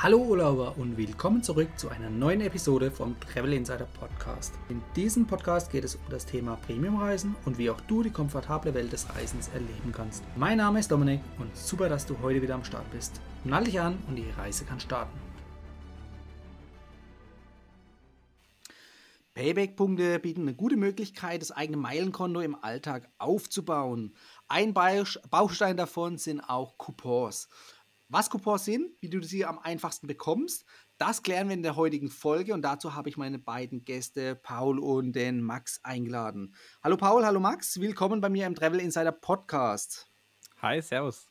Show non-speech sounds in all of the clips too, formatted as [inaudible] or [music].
Hallo Urlauber und willkommen zurück zu einer neuen Episode vom Travel Insider Podcast. In diesem Podcast geht es um das Thema Premiumreisen und wie auch du die komfortable Welt des Reisens erleben kannst. Mein Name ist Dominik und super, dass du heute wieder am Start bist. Nall dich an und die Reise kann starten. Payback-Punkte bieten eine gute Möglichkeit, das eigene Meilenkonto im Alltag aufzubauen. Ein Baustein davon sind auch Coupons. Was Coupons sind, wie du sie am einfachsten bekommst, das klären wir in der heutigen Folge und dazu habe ich meine beiden Gäste, Paul und den Max, eingeladen. Hallo Paul, hallo Max, willkommen bei mir im Travel Insider Podcast. Hi, servus.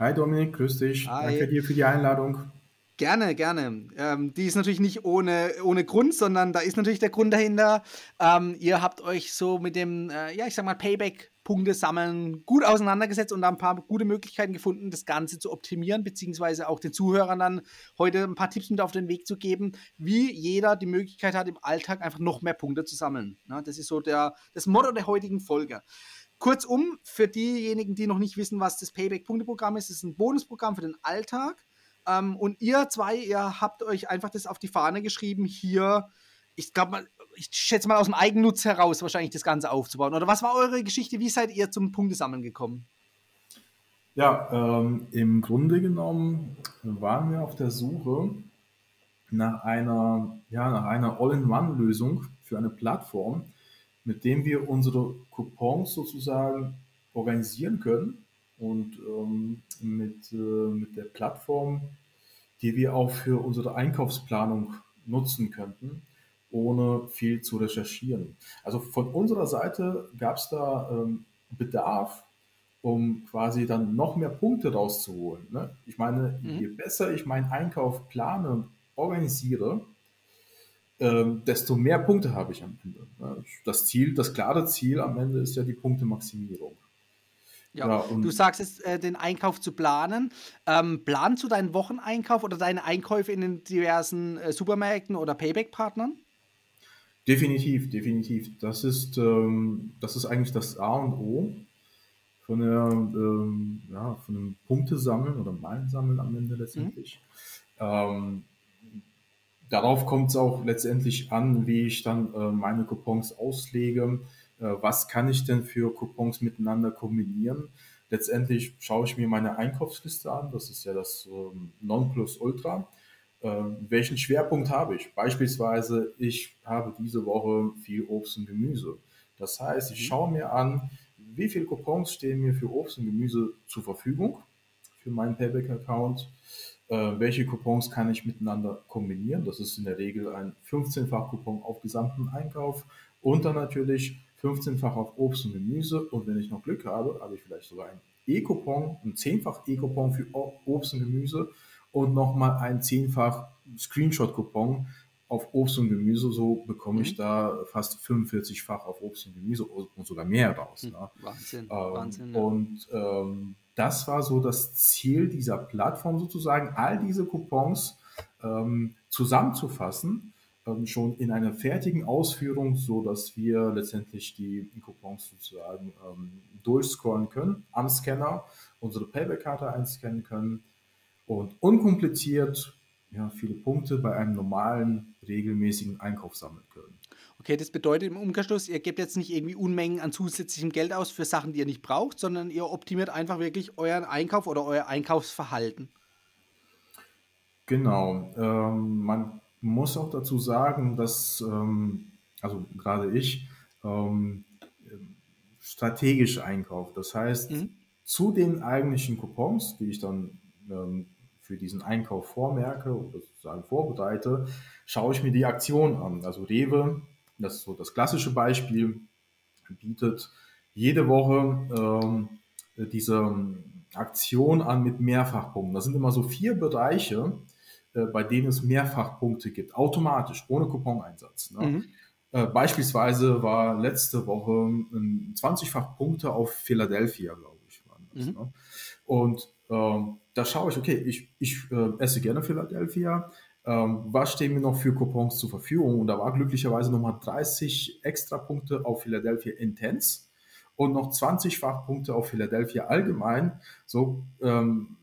Hi Dominik, grüß dich. Hi. Danke dir für die Einladung. Gerne, gerne. Ähm, die ist natürlich nicht ohne, ohne Grund, sondern da ist natürlich der Grund dahinter. Ähm, ihr habt euch so mit dem, äh, ja, ich sag mal, Payback Punkte sammeln, gut auseinandergesetzt und da ein paar gute Möglichkeiten gefunden, das Ganze zu optimieren, beziehungsweise auch den Zuhörern dann heute ein paar Tipps mit auf den Weg zu geben, wie jeder die Möglichkeit hat, im Alltag einfach noch mehr Punkte zu sammeln. Ja, das ist so der, das Motto der heutigen Folge. Kurzum, für diejenigen, die noch nicht wissen, was das Payback-Punkte-Programm ist, ist ein Bonusprogramm für den Alltag. Ähm, und ihr zwei, ihr habt euch einfach das auf die Fahne geschrieben, hier, ich glaube, ich schätze mal aus dem Eigennutz heraus wahrscheinlich das Ganze aufzubauen. Oder was war eure Geschichte? Wie seid ihr zum Punktesammeln gekommen? Ja, ähm, im Grunde genommen waren wir auf der Suche nach einer, ja, einer All-in-One-Lösung für eine Plattform, mit dem wir unsere Coupons sozusagen organisieren können und ähm, mit, äh, mit der Plattform, die wir auch für unsere Einkaufsplanung nutzen könnten ohne viel zu recherchieren. Also von unserer Seite gab es da ähm, Bedarf, um quasi dann noch mehr Punkte rauszuholen. Ne? Ich meine, mhm. je besser ich meinen Einkauf plane organisiere, ähm, desto mehr Punkte habe ich am Ende. Ne? Das Ziel, das klare Ziel am Ende ist ja die Punktemaximierung. Ja, ja du sagst es, äh, den Einkauf zu planen. Ähm, planst du deinen Wocheneinkauf oder deine Einkäufe in den diversen äh, Supermärkten oder Payback-Partnern? Definitiv, definitiv. Das ist, ähm, das ist eigentlich das A und O von, der, ähm, ja, von einem Punktesammeln oder Meilensammeln am Ende letztendlich. Mhm. Ähm, darauf kommt es auch letztendlich an, wie ich dann äh, meine Coupons auslege. Äh, was kann ich denn für Coupons miteinander kombinieren? Letztendlich schaue ich mir meine Einkaufsliste an. Das ist ja das ähm, Nonplusultra äh, welchen Schwerpunkt habe ich? Beispielsweise, ich habe diese Woche viel Obst und Gemüse. Das heißt, ich mhm. schaue mir an, wie viele Coupons stehen mir für Obst und Gemüse zur Verfügung für meinen Payback-Account. Äh, welche Coupons kann ich miteinander kombinieren? Das ist in der Regel ein 15-fach Coupon auf gesamten Einkauf und dann natürlich 15-fach auf Obst und Gemüse. Und wenn ich noch Glück habe, habe ich vielleicht sogar ein E-Coupon, ein 10-fach E-Coupon für Obst und Gemüse und nochmal ein zehnfach Screenshot-Coupon auf Obst und Gemüse. So bekomme ich mhm. da fast 45-fach auf Obst und Gemüse und sogar mehr raus. Hm, ne? Wahnsinn, ähm, Wahnsinn. Ja. Und ähm, das war so das Ziel dieser Plattform sozusagen, all diese Coupons ähm, zusammenzufassen, ähm, schon in einer fertigen Ausführung, so dass wir letztendlich die Coupons sozusagen ähm, durchscrollen können am Scanner, unsere Payback-Karte einscannen können und unkompliziert ja, viele Punkte bei einem normalen, regelmäßigen Einkauf sammeln können. Okay, das bedeutet im Umkehrschluss, ihr gebt jetzt nicht irgendwie Unmengen an zusätzlichem Geld aus für Sachen, die ihr nicht braucht, sondern ihr optimiert einfach wirklich euren Einkauf oder euer Einkaufsverhalten. Genau. Ähm, man muss auch dazu sagen, dass, ähm, also gerade ich, ähm, strategisch einkaufe. Das heißt, mhm. zu den eigentlichen Coupons, die ich dann ähm, für diesen Einkauf vormerke oder sozusagen vorbereite, schaue ich mir die Aktion an. Also Rewe, das ist so das klassische Beispiel, bietet jede Woche ähm, diese Aktion an mit Mehrfachpunkten. Das sind immer so vier Bereiche, äh, bei denen es Mehrfachpunkte gibt, automatisch, ohne Couponeinsatz. Ne? Mhm. Äh, beispielsweise war letzte Woche 20-fach Punkte auf Philadelphia, glaube ich. Das, mhm. ne? Und da schaue ich, okay, ich, ich äh, esse gerne Philadelphia. Ähm, was stehen mir noch für Coupons zur Verfügung? Und da war glücklicherweise nochmal 30 extra Punkte auf Philadelphia Intense und noch 20 Fachpunkte auf Philadelphia allgemein. So ähm,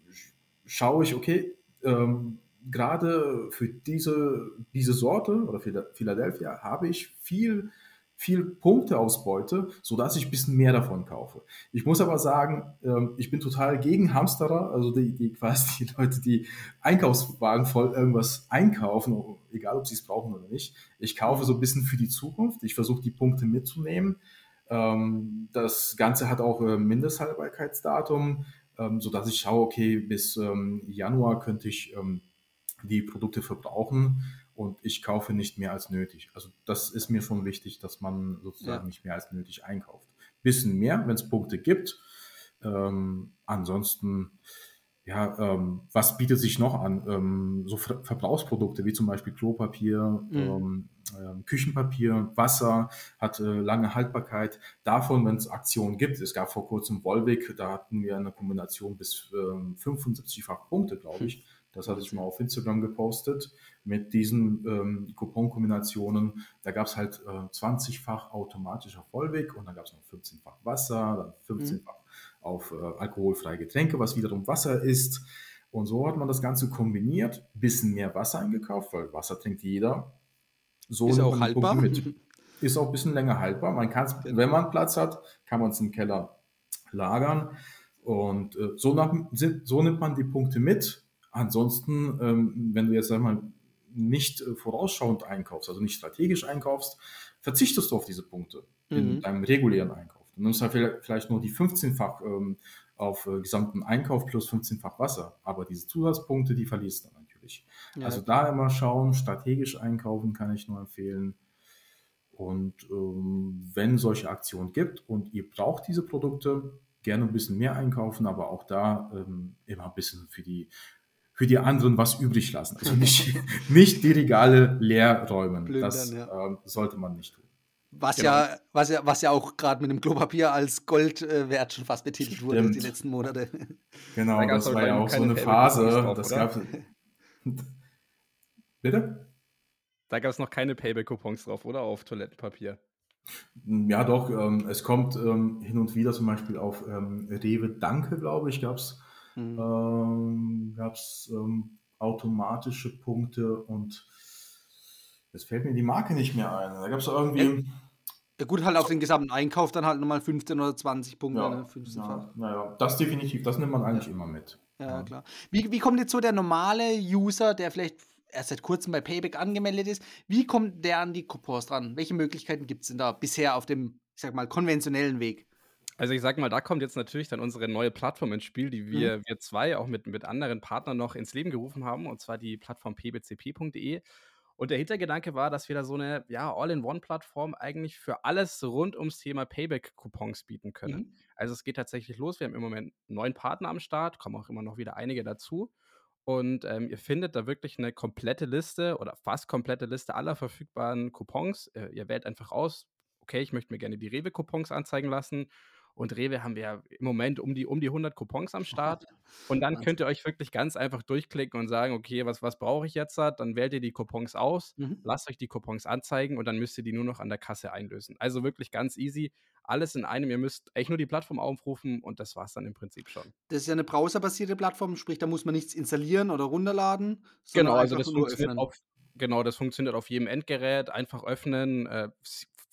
schaue ich, okay, ähm, gerade für diese, diese Sorte oder Philadelphia habe ich viel viel Punkteausbeute, sodass ich ein bisschen mehr davon kaufe. Ich muss aber sagen, ähm, ich bin total gegen Hamsterer, also die, die quasi die Leute, die Einkaufswagen voll irgendwas einkaufen, egal ob sie es brauchen oder nicht. Ich kaufe so ein bisschen für die Zukunft. Ich versuche die Punkte mitzunehmen. Ähm, das Ganze hat auch ein Mindesthaltbarkeitsdatum, ähm, sodass ich schaue, okay, bis Januar könnte ich die Produkte verbrauchen und ich kaufe nicht mehr als nötig. Also das ist mir schon wichtig, dass man sozusagen ja. nicht mehr als nötig einkauft. Bisschen mehr, wenn es Punkte gibt. Ähm, ansonsten, ja, ähm, was bietet sich noch an? Ähm, so Ver Verbrauchsprodukte wie zum Beispiel Klopapier, mhm. äh, Küchenpapier, Wasser hat äh, lange Haltbarkeit. Davon, wenn es Aktionen gibt, es gab vor kurzem Volvic, da hatten wir eine Kombination bis äh, 75-fach Punkte, glaube ich. Das hatte ich mal auf Instagram gepostet mit diesen ähm, Coupon-Kombinationen. Da gab es halt äh, 20-fach automatischer Vollweg und dann gab es noch 15-fach Wasser, dann 15-fach mhm. auf äh, alkoholfreie Getränke, was wiederum Wasser ist. Und so hat man das Ganze kombiniert, bisschen mehr Wasser eingekauft, weil Wasser trinkt jeder. So ist auch haltbar. Mit. [laughs] Ist auch ein bisschen länger haltbar. Man kann es, genau. wenn man Platz hat, kann man es im Keller lagern. Und äh, so, nach, so nimmt man die Punkte mit Ansonsten, ähm, wenn du jetzt sag mal nicht äh, vorausschauend einkaufst, also nicht strategisch einkaufst, verzichtest du auf diese Punkte mhm. in deinem regulären Einkauf. Du nimmst halt vielleicht nur die 15-fach ähm, auf äh, gesamten Einkauf plus 15-fach Wasser, aber diese Zusatzpunkte, die verlierst du natürlich. Ja. Also da immer schauen, strategisch einkaufen kann ich nur empfehlen. Und ähm, wenn solche Aktionen gibt und ihr braucht diese Produkte, gerne ein bisschen mehr einkaufen, aber auch da ähm, immer ein bisschen für die für die anderen was übrig lassen. Also nicht, [laughs] nicht die Regale leer räumen. Blödern, das ja. äh, sollte man nicht tun. Was, genau. ja, was, ja, was ja auch gerade mit dem Klopapier als Goldwert schon fast betitelt Stimmt. wurde die letzten Monate. Genau, da das war ja auch so eine Phase. Drauf, das gab [laughs] Bitte? Da gab es noch keine Payback-Coupons drauf, oder? Auf Toilettenpapier. Ja, doch. Ähm, es kommt ähm, hin und wieder zum Beispiel auf ähm, Rewe Danke, glaube ich, gab es Mhm. Ähm, Gab es ähm, automatische Punkte und jetzt fällt mir die Marke nicht mehr ein. Da gab es irgendwie. Ja, gut, halt auf den gesamten Einkauf dann halt nochmal 15 oder 20 Punkte. Ja, ne? ja, naja, das definitiv, das nimmt man eigentlich ja. immer mit. Ja, ja, klar. Wie, wie kommt jetzt so der normale User, der vielleicht erst seit kurzem bei Payback angemeldet ist, wie kommt der an die Coupons dran? Welche Möglichkeiten gibt es denn da bisher auf dem, ich sag mal, konventionellen Weg? Also ich sag mal, da kommt jetzt natürlich dann unsere neue Plattform ins Spiel, die wir, mhm. wir zwei auch mit, mit anderen Partnern noch ins Leben gerufen haben, und zwar die Plattform pbcp.de. Und der Hintergedanke war, dass wir da so eine ja, All-in-One-Plattform eigentlich für alles rund ums Thema Payback-Coupons bieten können. Mhm. Also es geht tatsächlich los. Wir haben im Moment neun Partner am Start, kommen auch immer noch wieder einige dazu. Und ähm, ihr findet da wirklich eine komplette Liste oder fast komplette Liste aller verfügbaren Coupons. Äh, ihr wählt einfach aus, okay, ich möchte mir gerne die Rewe-Coupons anzeigen lassen und Rewe haben wir ja im Moment um die, um die 100 Coupons am Start. [laughs] Und dann könnt ihr euch wirklich ganz einfach durchklicken und sagen, okay, was, was brauche ich jetzt? Dann wählt ihr die Coupons aus, mhm. lasst euch die Coupons anzeigen und dann müsst ihr die nur noch an der Kasse einlösen. Also wirklich ganz easy. Alles in einem. Ihr müsst echt nur die Plattform aufrufen und das war es dann im Prinzip schon. Das ist ja eine browserbasierte Plattform, sprich, da muss man nichts installieren oder runterladen. Genau, also das funktioniert auf, Genau, das funktioniert auf jedem Endgerät. Einfach öffnen, äh,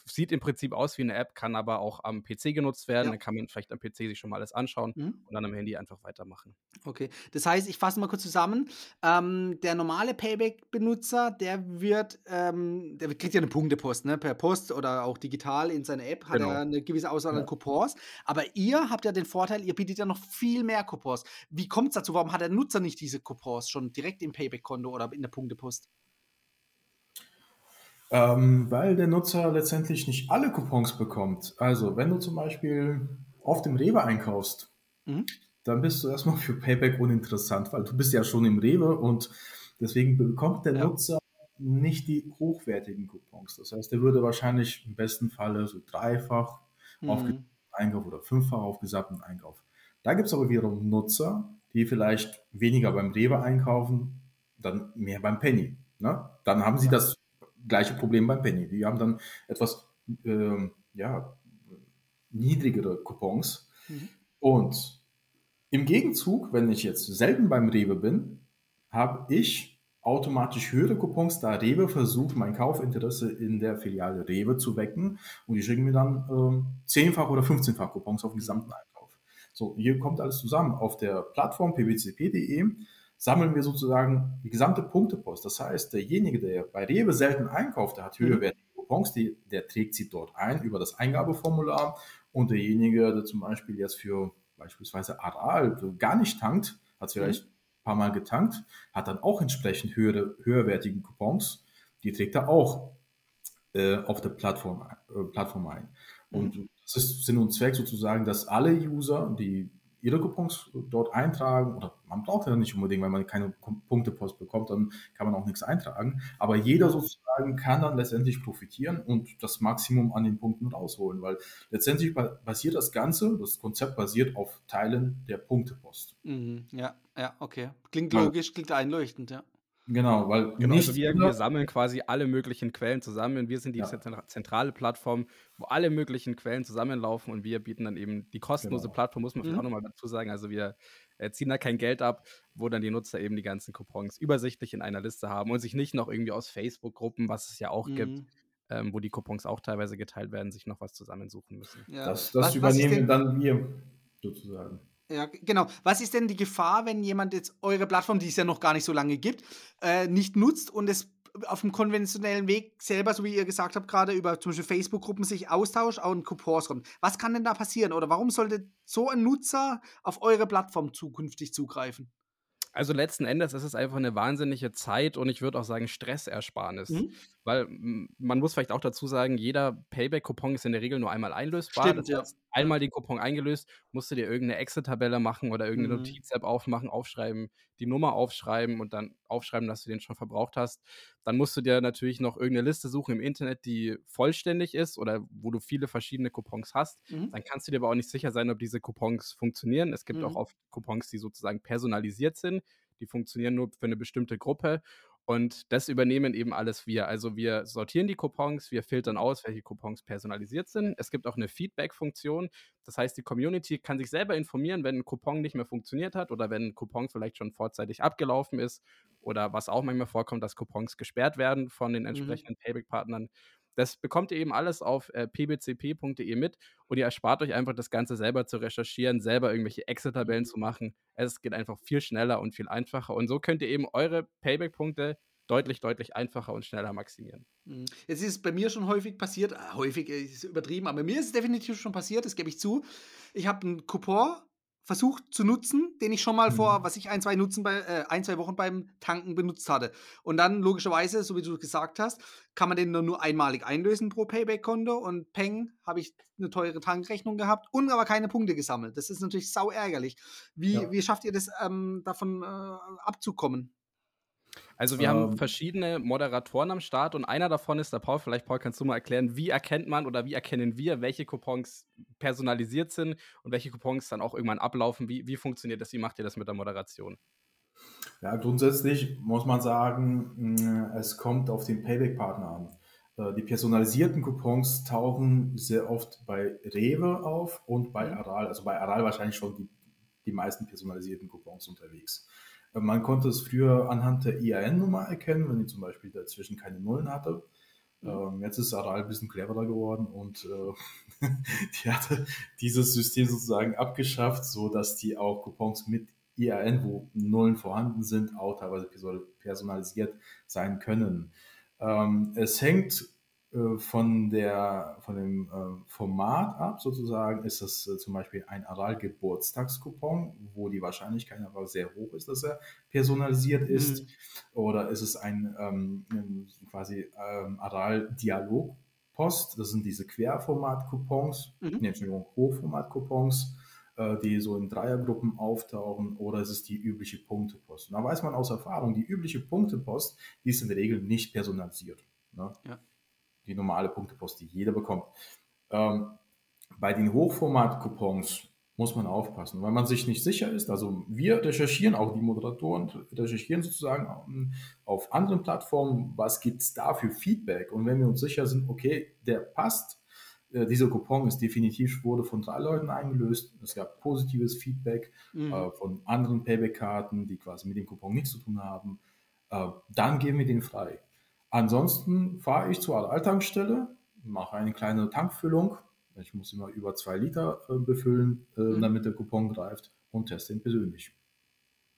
sieht im Prinzip aus wie eine App, kann aber auch am PC genutzt werden. Ja. Dann kann man vielleicht am PC sich schon mal alles anschauen mhm. und dann am Handy einfach weitermachen. Okay, das heißt, ich fasse mal kurz zusammen. Ähm, der normale Payback-Benutzer, der wird, ähm, der kriegt ja eine Punktepost, ne? Per Post oder auch digital in seine App hat genau. er eine gewisse Auswahl ja. an Coupons. Aber ihr habt ja den Vorteil, ihr bietet ja noch viel mehr Coupons. Wie kommt es dazu? Warum hat der Nutzer nicht diese Coupons schon direkt im Payback-Konto oder in der Punktepost? Ähm, weil der Nutzer letztendlich nicht alle Coupons bekommt. Also, wenn du zum Beispiel auf dem Rewe einkaufst, mhm. dann bist du erstmal für Payback uninteressant, weil du bist ja schon im Rewe und deswegen bekommt der ja. Nutzer nicht die hochwertigen Coupons. Das heißt, der würde wahrscheinlich im besten Falle so dreifach mhm. auf Einkauf oder fünffach auf gesamten Einkauf. Da gibt es aber wiederum Nutzer, die vielleicht weniger beim Rewe einkaufen, dann mehr beim Penny. Ne? Dann haben sie das gleiche Problem beim Penny. Die haben dann etwas äh, ja, niedrigere Coupons. Mhm. Und im Gegenzug, wenn ich jetzt selten beim Rewe bin, habe ich automatisch höhere Coupons, da Rewe versucht, mein Kaufinteresse in der Filiale Rewe zu wecken und die schicken mir dann ähm, 10-fach oder 15-fach Coupons auf den gesamten Einkauf. So, hier kommt alles zusammen. Auf der Plattform pwcp.de sammeln wir sozusagen die gesamte Punktepost. Das heißt, derjenige, der bei Rewe selten einkauft, der hat mhm. höherwertige Coupons, die, der trägt sie dort ein über das Eingabeformular und derjenige, der zum Beispiel jetzt für beispielsweise Aral gar nicht tankt, hat es vielleicht mhm. ein paar Mal getankt, hat dann auch entsprechend höhere, höherwertige Coupons, die trägt er auch äh, auf der Plattform, äh, Plattform ein. Und mhm. das ist Sinn und Zweck sozusagen, dass alle User, die ihre Coupons dort eintragen oder man braucht ja nicht unbedingt, weil man keine Punktepost bekommt, dann kann man auch nichts eintragen. Aber jeder sozusagen kann dann letztendlich profitieren und das Maximum an den Punkten rausholen, weil letztendlich basiert das Ganze, das Konzept basiert auf Teilen der Punktepost. Mhm, ja, ja, okay. Klingt logisch, klingt einleuchtend, ja. Genau, weil genau, also wir, wir, sammeln quasi alle möglichen Quellen zusammen. Wir sind die ja. zentrale Plattform, wo alle möglichen Quellen zusammenlaufen und wir bieten dann eben die kostenlose genau. Plattform, muss man mhm. auch nochmal dazu sagen. Also wir äh, ziehen da kein Geld ab, wo dann die Nutzer eben die ganzen Coupons übersichtlich in einer Liste haben und sich nicht noch irgendwie aus Facebook-Gruppen, was es ja auch mhm. gibt, ähm, wo die Coupons auch teilweise geteilt werden, sich noch was zusammensuchen müssen. Ja. Das, das was, übernehmen was dann wir sozusagen. Ja, genau. Was ist denn die Gefahr, wenn jemand jetzt eure Plattform, die es ja noch gar nicht so lange gibt, äh, nicht nutzt und es auf dem konventionellen Weg selber, so wie ihr gesagt habt, gerade über zum Beispiel Facebook-Gruppen sich austauscht und Coupons kommt. Was kann denn da passieren? Oder warum sollte so ein Nutzer auf eure Plattform zukünftig zugreifen? Also letzten Endes ist es einfach eine wahnsinnige Zeit und ich würde auch sagen Stressersparnis. Mhm. Weil man muss vielleicht auch dazu sagen, jeder Payback-Coupon ist in der Regel nur einmal einlösbar. Stimmt, das heißt, ja. einmal den Coupon eingelöst, musst du dir irgendeine Excel-Tabelle machen oder irgendeine mhm. Notiz-App aufmachen, aufschreiben, die Nummer aufschreiben und dann aufschreiben, dass du den schon verbraucht hast. Dann musst du dir natürlich noch irgendeine Liste suchen im Internet, die vollständig ist oder wo du viele verschiedene Coupons hast. Mhm. Dann kannst du dir aber auch nicht sicher sein, ob diese Coupons funktionieren. Es gibt mhm. auch oft Coupons, die sozusagen personalisiert sind. Die funktionieren nur für eine bestimmte Gruppe. Und das übernehmen eben alles wir. Also wir sortieren die Coupons, wir filtern aus, welche Coupons personalisiert sind. Es gibt auch eine Feedback-Funktion. Das heißt, die Community kann sich selber informieren, wenn ein Coupon nicht mehr funktioniert hat oder wenn ein Coupon vielleicht schon vorzeitig abgelaufen ist oder was auch manchmal vorkommt, dass Coupons gesperrt werden von den mhm. entsprechenden mhm. Payback-Partnern. Das bekommt ihr eben alles auf äh, pbcp.de mit und ihr erspart euch einfach das Ganze selber zu recherchieren, selber irgendwelche Excel-Tabellen zu machen. Es geht einfach viel schneller und viel einfacher und so könnt ihr eben eure Payback-Punkte deutlich, deutlich einfacher und schneller maximieren. Mhm. Jetzt ist es bei mir schon häufig passiert, äh, häufig ist übertrieben, aber mir ist es definitiv schon passiert, das gebe ich zu. Ich habe einen Coupon versucht zu nutzen, den ich schon mal mhm. vor, was ich ein, zwei Nutzen bei, äh, ein, zwei Wochen beim Tanken benutzt hatte. Und dann logischerweise, so wie du gesagt hast, kann man den nur, nur einmalig einlösen pro Payback-Konto und Peng, habe ich eine teure Tankrechnung gehabt und aber keine Punkte gesammelt. Das ist natürlich sau ärgerlich. Wie, ja. wie schafft ihr das, ähm, davon äh, abzukommen? Also wir ähm, haben verschiedene Moderatoren am Start und einer davon ist der Paul. Vielleicht, Paul, kannst du mal erklären, wie erkennt man oder wie erkennen wir, welche Coupons personalisiert sind und welche Coupons dann auch irgendwann ablaufen? Wie, wie funktioniert das? Wie macht ihr das mit der Moderation? Ja, grundsätzlich muss man sagen, mm, es kommt auf den Payback-Partner an. Äh, die personalisierten Coupons tauchen sehr oft bei Rewe auf und bei mhm. Aral. Also bei Aral wahrscheinlich schon die, die meisten personalisierten Coupons unterwegs. Man konnte es früher anhand der IAN-Nummer erkennen, wenn die zum Beispiel dazwischen keine Nullen hatte. Mhm. Ähm, jetzt ist Aral ein bisschen cleverer geworden und äh, [laughs] die hatte dieses System sozusagen abgeschafft, sodass die auch Coupons mit IAN, wo Nullen vorhanden sind, auch teilweise personalisiert sein können. Ähm, es hängt von, der, von dem äh, Format ab, sozusagen, ist das äh, zum Beispiel ein Aral-Geburtstagscoupon, wo die Wahrscheinlichkeit aber sehr hoch ist, dass er personalisiert ist. Mhm. Oder ist es ein ähm, quasi ähm, Aral-Dialog-Post, das sind diese Querformat-Coupons, mhm. nee, Entschuldigung, Hochformat-Coupons, äh, die so in Dreiergruppen auftauchen, oder ist es die übliche Punktepost? Und da weiß man aus Erfahrung, die übliche Punktepost, die ist in der Regel nicht personalisiert. Ne? Ja die normale Punktepost, die jeder bekommt. Ähm, bei den Hochformat-Coupons muss man aufpassen, weil man sich nicht sicher ist. Also wir recherchieren, auch die Moderatoren recherchieren sozusagen ähm, auf anderen Plattformen, was gibt es da für Feedback. Und wenn wir uns sicher sind, okay, der passt, äh, dieser Coupon ist definitiv, wurde von drei Leuten eingelöst. Es gab positives Feedback mhm. äh, von anderen Payback-Karten, die quasi mit dem Coupon nichts zu tun haben äh, dann geben wir den frei. Ansonsten fahre ich zur Alltankstelle, mache eine kleine Tankfüllung. Ich muss immer über zwei Liter äh, befüllen, äh, mhm. damit der Coupon greift und teste ihn persönlich.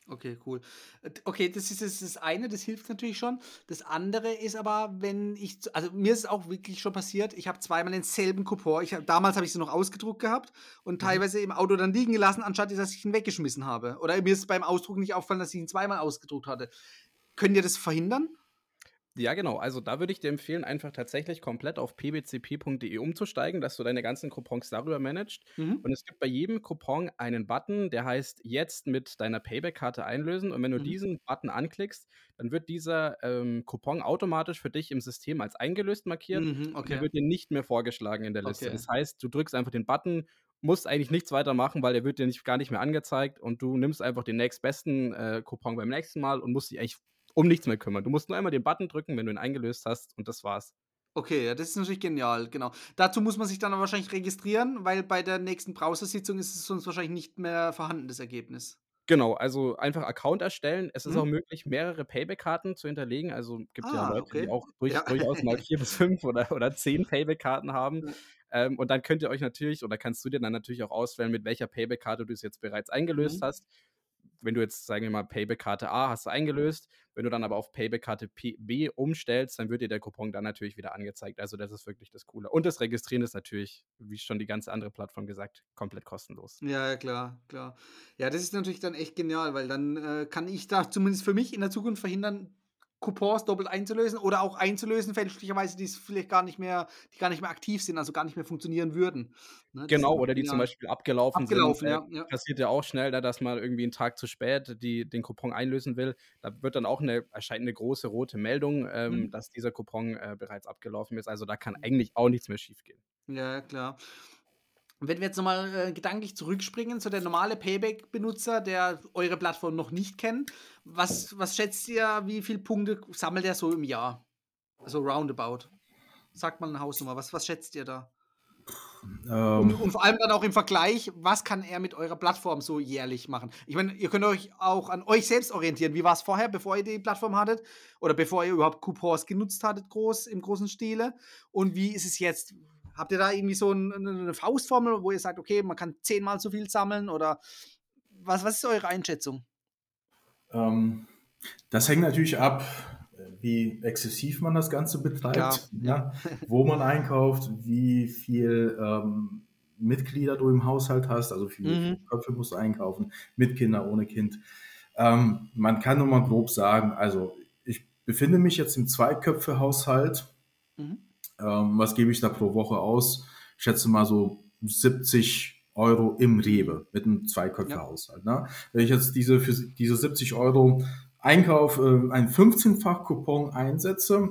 Okay, cool. Äh, okay, das ist das, das eine, das hilft natürlich schon. Das andere ist aber, wenn ich, also mir ist es auch wirklich schon passiert, ich habe zweimal denselben Coupon. Ich, damals habe ich sie noch ausgedruckt gehabt und mhm. teilweise im Auto dann liegen gelassen, anstatt dass ich ihn weggeschmissen habe. Oder mir ist beim Ausdruck nicht aufgefallen, dass ich ihn zweimal ausgedruckt hatte. Könnt ihr das verhindern? Ja, genau. Also da würde ich dir empfehlen, einfach tatsächlich komplett auf pbcp.de umzusteigen, dass du deine ganzen Coupons darüber managst. Mhm. Und es gibt bei jedem Coupon einen Button, der heißt jetzt mit deiner Payback-Karte einlösen. Und wenn du mhm. diesen Button anklickst, dann wird dieser ähm, Coupon automatisch für dich im System als eingelöst markiert. Mhm, okay. Und der wird dir nicht mehr vorgeschlagen in der Liste. Okay. Das heißt, du drückst einfach den Button, musst eigentlich nichts weiter machen, weil der wird dir nicht, gar nicht mehr angezeigt und du nimmst einfach den nächstbesten äh, Coupon beim nächsten Mal und musst dich eigentlich um nichts mehr kümmern. Du musst nur einmal den Button drücken, wenn du ihn eingelöst hast und das war's. Okay, ja, das ist natürlich genial, genau. Dazu muss man sich dann wahrscheinlich registrieren, weil bei der nächsten Browser-Sitzung ist es sonst wahrscheinlich nicht mehr vorhanden, das Ergebnis. Genau, also einfach Account erstellen. Es ist mhm. auch möglich, mehrere Payback-Karten zu hinterlegen. Also gibt ah, ja Leute, okay. die auch [laughs] durch, ja. durchaus mal vier bis fünf oder, oder zehn Payback-Karten haben. Ja. Ähm, und dann könnt ihr euch natürlich, oder kannst du dir dann natürlich auch auswählen, mit welcher Payback-Karte du es jetzt bereits eingelöst mhm. hast wenn du jetzt, sagen wir mal, Payback-Karte A hast eingelöst, wenn du dann aber auf Payback-Karte B umstellst, dann wird dir der Coupon dann natürlich wieder angezeigt. Also das ist wirklich das Coole. Und das Registrieren ist natürlich, wie schon die ganze andere Plattform gesagt, komplett kostenlos. Ja, klar, klar. Ja, das ist natürlich dann echt genial, weil dann äh, kann ich da zumindest für mich in der Zukunft verhindern, Coupons doppelt einzulösen oder auch einzulösen, fälschlicherweise, die vielleicht gar nicht mehr, die gar nicht mehr aktiv sind, also gar nicht mehr funktionieren würden. Ne? Genau, oder die ja zum Beispiel abgelaufen, abgelaufen sind. Ja, ja. Passiert ja auch schnell, da, dass man irgendwie einen Tag zu spät die, den Coupon einlösen will. Da wird dann auch eine, erscheint eine große rote Meldung, ähm, mhm. dass dieser Coupon äh, bereits abgelaufen ist. Also da kann mhm. eigentlich auch nichts mehr schiefgehen. Ja, klar. Wenn wir jetzt nochmal äh, gedanklich zurückspringen zu der normale Payback-Benutzer, der eure Plattform noch nicht kennt, was, was schätzt ihr, wie viele Punkte sammelt er so im Jahr? Also roundabout. Sagt mal eine Hausnummer, was, was schätzt ihr da? Ähm. Und, und, vor allem dann auch im Vergleich, was kann er mit eurer Plattform so jährlich machen? Ich meine, ihr könnt euch auch an euch selbst orientieren. Wie war es vorher, bevor ihr die Plattform hattet? Oder bevor ihr überhaupt Coupons genutzt hattet, groß, im großen Stile? Und wie ist es jetzt? Habt ihr da irgendwie so ein, eine Faustformel, wo ihr sagt, okay, man kann zehnmal so viel sammeln oder was, was ist eure Einschätzung? Ähm, das hängt natürlich ab, wie exzessiv man das Ganze betreibt, ja. [laughs] wo man einkauft, wie viel ähm, Mitglieder du im Haushalt hast, also wie viele mhm. Köpfe musst du einkaufen, mit Kinder, ohne Kind. Ähm, man kann nur mal grob sagen, also ich befinde mich jetzt im Zweiköpfe-Haushalt. Mhm. Ähm, was gebe ich da pro Woche aus? Ich schätze mal so 70 Euro im Rewe mit einem Zweiköpfe-Haushalt. Ne? Wenn ich jetzt diese für diese 70 Euro Einkauf äh, einen 15-fach Coupon einsetze,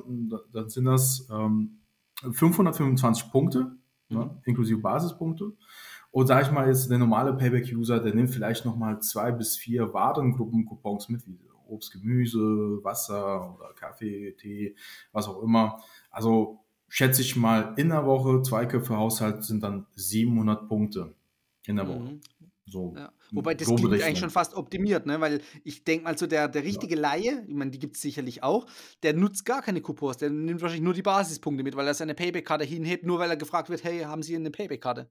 dann sind das ähm, 525 Punkte, ne? mhm. ne? inklusive Basispunkte. Und sage ich mal jetzt, der normale Payback-User, der nimmt vielleicht nochmal zwei bis vier Warengruppen-Coupons mit, wie Obst, Gemüse, Wasser oder Kaffee, Tee, was auch immer. Also schätze ich mal, in der Woche, zwei Köpfe Haushalt sind dann 700 Punkte in der Woche. Mhm. So, ja. Wobei das klingt eigentlich schon fast optimiert, ne? weil ich denke mal so, der, der richtige ja. Laie, ich meine, die gibt es sicherlich auch, der nutzt gar keine Coupons, der nimmt wahrscheinlich nur die Basispunkte mit, weil er seine Payback-Karte hinhebt, nur weil er gefragt wird, hey, haben Sie eine Payback-Karte?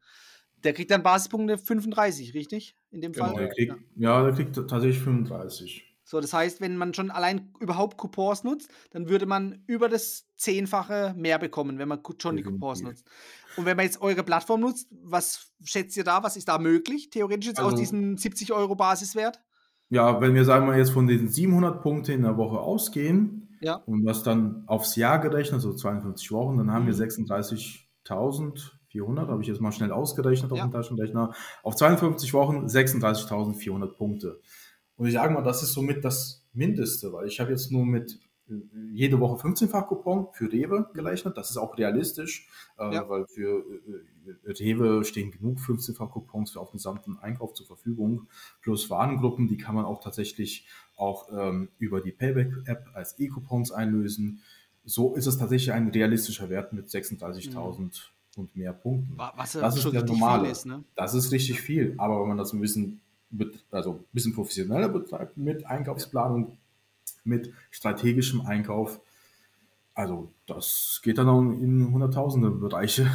Der kriegt dann Basispunkte 35, richtig? In dem genau, Fall? Der kriegt, ja. ja, der kriegt tatsächlich 35. So, das heißt, wenn man schon allein überhaupt Coupons nutzt, dann würde man über das Zehnfache mehr bekommen, wenn man schon die Coupons nutzt. Und wenn man jetzt eure Plattform nutzt, was schätzt ihr da? Was ist da möglich? Theoretisch jetzt also, aus diesem 70 Euro Basiswert? Ja, wenn wir sagen wir jetzt von diesen 700 Punkten in der Woche ausgehen ja. und das dann aufs Jahr gerechnet, so 52 Wochen, dann haben mhm. wir 36.400, habe ich jetzt mal schnell ausgerechnet auf ja. dem Taschenrechner. Auf 52 Wochen 36.400 Punkte. Und ich sage mal, das ist somit das Mindeste, weil ich habe jetzt nur mit äh, jede Woche 15-fach Coupon für Rewe gerechnet. Das ist auch realistisch, äh, ja. weil für äh, Rewe stehen genug 15-fach Coupons für auf den gesamten Einkauf zur Verfügung. Plus Warengruppen, die kann man auch tatsächlich auch ähm, über die Payback-App als E-Coupons einlösen. So ist es tatsächlich ein realistischer Wert mit 36.000 mhm. und mehr Punkten. Was das ist der normale. Ist, ne? Das ist richtig viel, aber wenn man das ein bisschen also ein bisschen professioneller betreibt mit Einkaufsplanung, mit strategischem Einkauf. Also das geht dann auch in hunderttausende Bereiche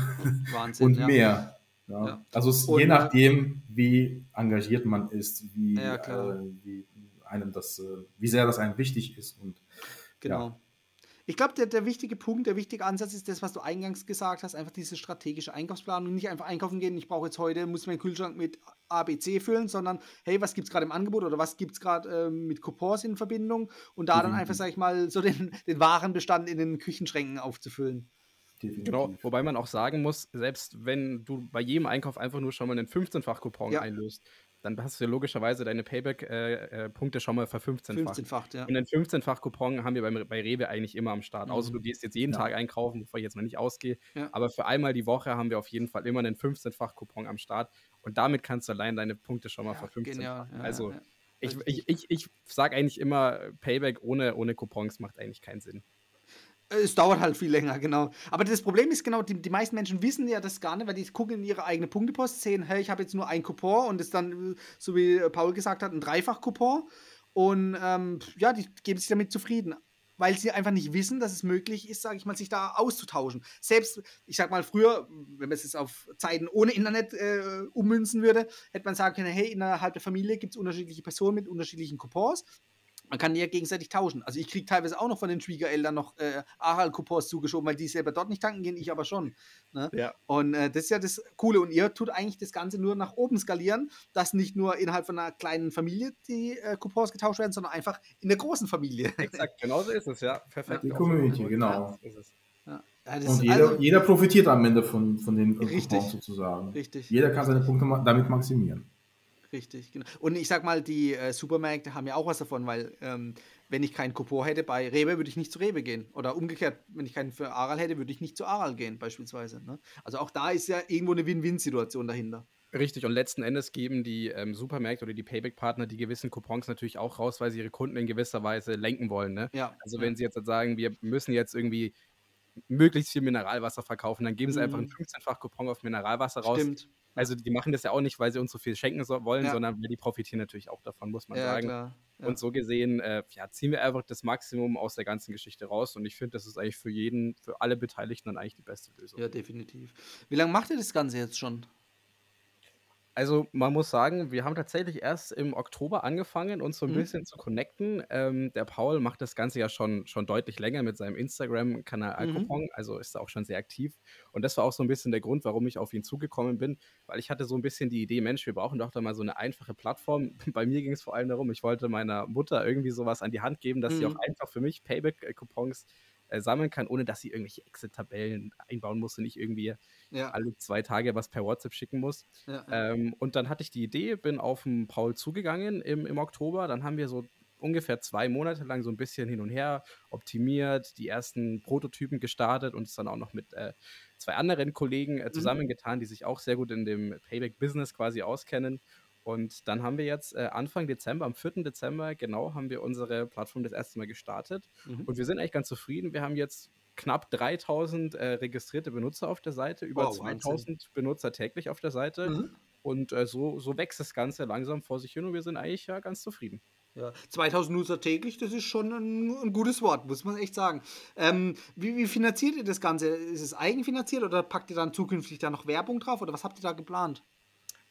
Wahnsinn, [laughs] und ja. mehr. Ja. Ja. Also es, und, je nachdem, wie engagiert man ist, wie, äh, wie einem das, äh, wie sehr das einem wichtig ist und genau. Ich glaube, der, der wichtige Punkt, der wichtige Ansatz ist das, was du eingangs gesagt hast, einfach diese strategische Einkaufsplanung. Nicht einfach einkaufen gehen, ich brauche jetzt heute, muss meinen Kühlschrank mit ABC füllen, sondern hey, was gibt es gerade im Angebot oder was gibt es gerade äh, mit Coupons in Verbindung und da mhm. dann einfach, sag ich mal, so den, den Warenbestand in den Küchenschränken aufzufüllen. Definitiv. Genau, wobei man auch sagen muss, selbst wenn du bei jedem Einkauf einfach nur schon mal einen 15-fach-Coupon ja. einlöst, dann hast du ja logischerweise deine Payback-Punkte äh, äh, schon mal ver-15-fach. 15-fach, ja. Und einen 15-fach-Coupon haben wir bei, bei Rewe eigentlich immer am Start. Mhm. Außer du gehst jetzt jeden ja. Tag einkaufen, bevor ich jetzt mal nicht ausgehe. Ja. Aber für einmal die Woche haben wir auf jeden Fall immer einen 15-fach-Coupon am Start. Und damit kannst du allein deine Punkte schon mal ja, ver-15-fach. Ja, also ich, ich, ich, ich sage eigentlich immer, Payback ohne, ohne Coupons macht eigentlich keinen Sinn. Es dauert halt viel länger, genau. Aber das Problem ist genau, die, die meisten Menschen wissen ja das gar nicht, weil die gucken in ihre eigene Punktepost, sehen, hey, ich habe jetzt nur ein Coupon und ist dann, so wie Paul gesagt hat, ein Dreifach-Coupon. Und ähm, ja, die geben sich damit zufrieden weil sie einfach nicht wissen, dass es möglich ist, sage ich mal, sich da auszutauschen. Selbst, ich sag mal, früher, wenn man es jetzt auf Zeiten ohne Internet äh, ummünzen würde, hätte man sagen können, hey, innerhalb der Familie gibt es unterschiedliche Personen mit unterschiedlichen Coupons man kann ja gegenseitig tauschen. Also ich kriege teilweise auch noch von den Schwiegereltern noch äh, Aral-Coupons zugeschoben, weil die selber dort nicht tanken gehen, ich aber schon. Ne? Ja. Und äh, das ist ja das Coole. Und ihr tut eigentlich das Ganze nur nach oben skalieren, dass nicht nur innerhalb von einer kleinen Familie die äh, Coupons getauscht werden, sondern einfach in der großen Familie. Exakt, genau so ist es, ja. Perfekt. Die Community, genau. Ja. Ja, und jeder, also, jeder profitiert am Ende von, von den richtig, Coupons sozusagen. Richtig. Jeder kann seine Punkte damit maximieren. Richtig, genau. Und ich sag mal, die äh, Supermärkte haben ja auch was davon, weil ähm, wenn ich keinen Coupon hätte bei Rewe, würde ich nicht zu Rewe gehen. Oder umgekehrt, wenn ich keinen für Aral hätte, würde ich nicht zu Aral gehen, beispielsweise. Ne? Also auch da ist ja irgendwo eine Win-Win-Situation dahinter. Richtig, und letzten Endes geben die ähm, Supermärkte oder die Payback-Partner die gewissen Coupons natürlich auch raus, weil sie ihre Kunden in gewisser Weise lenken wollen. Ne? Ja. Also wenn sie jetzt sagen, wir müssen jetzt irgendwie möglichst viel Mineralwasser verkaufen, dann geben sie mhm. einfach einen 15-fach Coupon auf Mineralwasser raus. Stimmt. Also die machen das ja auch nicht, weil sie uns so viel schenken so wollen, ja. sondern weil die profitieren natürlich auch davon, muss man ja, sagen. Ja. Und so gesehen, äh, ja, ziehen wir einfach das Maximum aus der ganzen Geschichte raus. Und ich finde, das ist eigentlich für jeden, für alle Beteiligten dann eigentlich die beste Lösung. Ja, definitiv. Wie lange macht ihr das Ganze jetzt schon? Also, man muss sagen, wir haben tatsächlich erst im Oktober angefangen, uns so ein Mhm. bisschen zu connecten. Ähm, der Paul macht das Ganze ja schon schon deutlich länger mit seinem Instagram-Kanal Mhm. Also ist da auch schon sehr aktiv. Und das war auch so ein bisschen der Grund, warum ich auf ihn zugekommen bin, weil ich hatte so ein bisschen die Idee: „Mensch, wir brauchen doch da mal so eine einfache Plattform.“ [laughs] Bei mir ging es vor allem darum, ich wollte meiner Mutter irgendwie sowas an die Hand geben, dass sie auch mhm. einfach für mich Payback-Coupons äh, sammeln kann, ohne dass sie irgendwelche Excel-Tabellen einbauen muss und nicht irgendwie ja. alle zwei Tage was per WhatsApp schicken muss. Ja. Ähm, und dann hatte ich die Idee, bin auf den Paul zugegangen im, im Oktober. Dann haben wir so ungefähr zwei Monate lang so ein bisschen hin und her optimiert, die ersten Prototypen gestartet und es dann auch noch mit äh, zwei anderen Kollegen äh, mhm. zusammengetan, die sich auch sehr gut in dem Payback-Business quasi auskennen. Und dann haben wir jetzt äh, Anfang Dezember, am 4. Dezember, genau, haben wir unsere Plattform das erste Mal gestartet. Mhm. Und wir sind eigentlich ganz zufrieden. Wir haben jetzt knapp 3000 äh, registrierte Benutzer auf der Seite, über wow, 2000 Wahnsinn. Benutzer täglich auf der Seite. Mhm. Und äh, so, so wächst das Ganze langsam vor sich hin und wir sind eigentlich ja ganz zufrieden. Ja, 2000 Nutzer täglich, das ist schon ein, ein gutes Wort, muss man echt sagen. Ähm, wie, wie, finanziert ihr das Ganze? Ist es eigenfinanziert oder packt ihr dann zukünftig da noch Werbung drauf oder was habt ihr da geplant?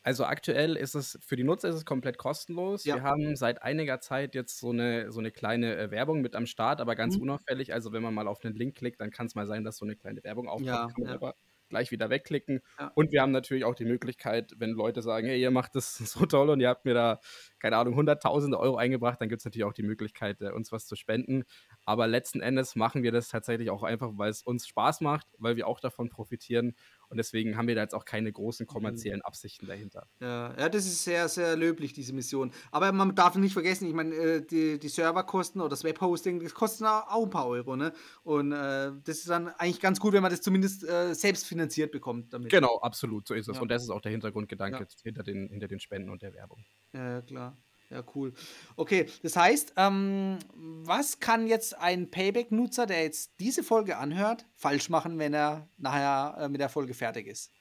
Also aktuell ist es für die Nutzer ist es komplett kostenlos. Ja. Wir haben seit einiger Zeit jetzt so eine, so eine kleine äh, Werbung mit am Start, aber ganz mhm. unauffällig. Also wenn man mal auf einen Link klickt, dann kann es mal sein, dass so eine kleine Werbung auftaucht. Ja, kann man ja. aber gleich wieder wegklicken. Und wir haben natürlich auch die Möglichkeit, wenn Leute sagen, hey, ihr macht das [laughs] so toll und ihr habt mir da, keine Ahnung, hunderttausende Euro eingebracht, dann gibt es natürlich auch die Möglichkeit, äh, uns was zu spenden. Aber letzten Endes machen wir das tatsächlich auch einfach, weil es uns Spaß macht, weil wir auch davon profitieren und deswegen haben wir da jetzt auch keine großen mhm. kommerziellen Absichten dahinter. Ja, ja das ist sehr, sehr löblich, diese Mission. Aber man darf nicht vergessen, ich meine, äh, die, die Serverkosten oder das Webhosting, das kostet auch ein paar Euro. Ne? Und äh, das ist dann eigentlich ganz gut, wenn man das zumindest äh, selbst finanziert bekommt. Damit. Genau, absolut, so ist es. Ja. Und das ist auch der Hintergrundgedanke ja. hinter, den, hinter den Spenden und der Werbung. Ja, klar. Ja, cool. Okay, das heißt, ähm, was kann jetzt ein Payback-Nutzer, der jetzt diese Folge anhört, falsch machen, wenn er nachher äh, mit der Folge fertig ist?